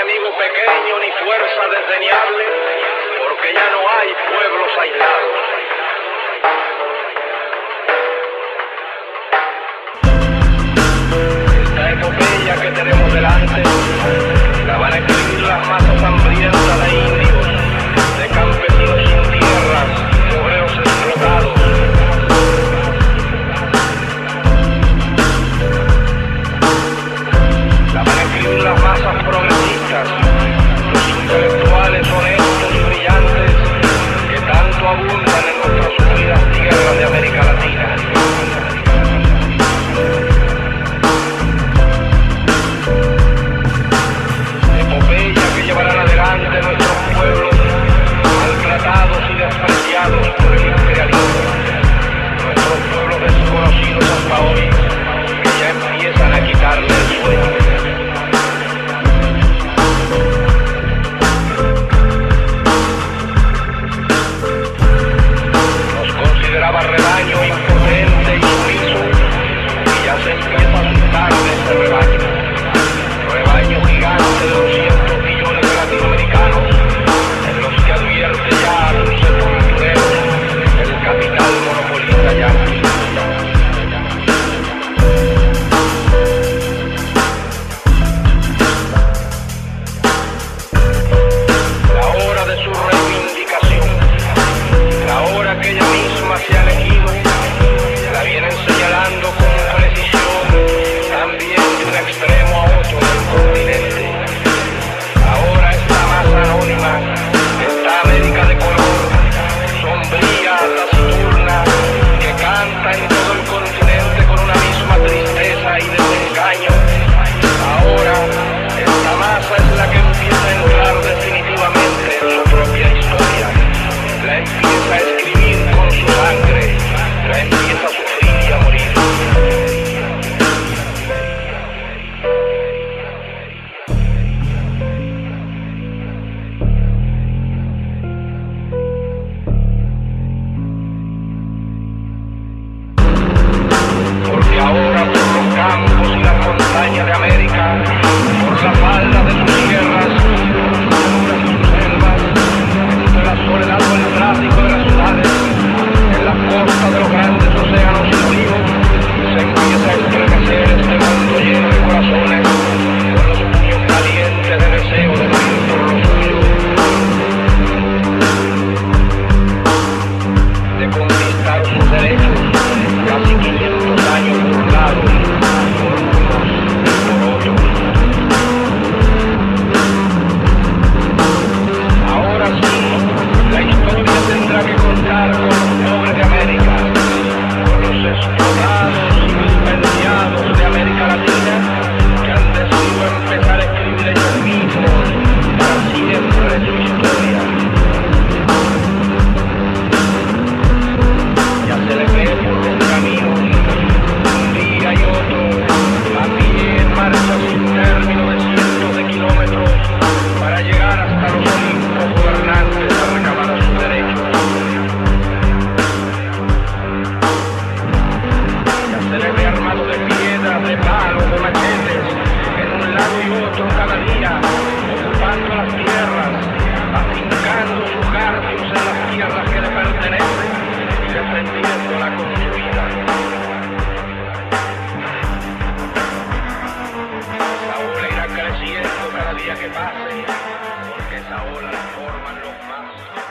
enemigo pequeño ni fuerza desdeñable, porque ya no hay pueblos aislados. Esta epopeya que tenemos delante. you. las formas, los más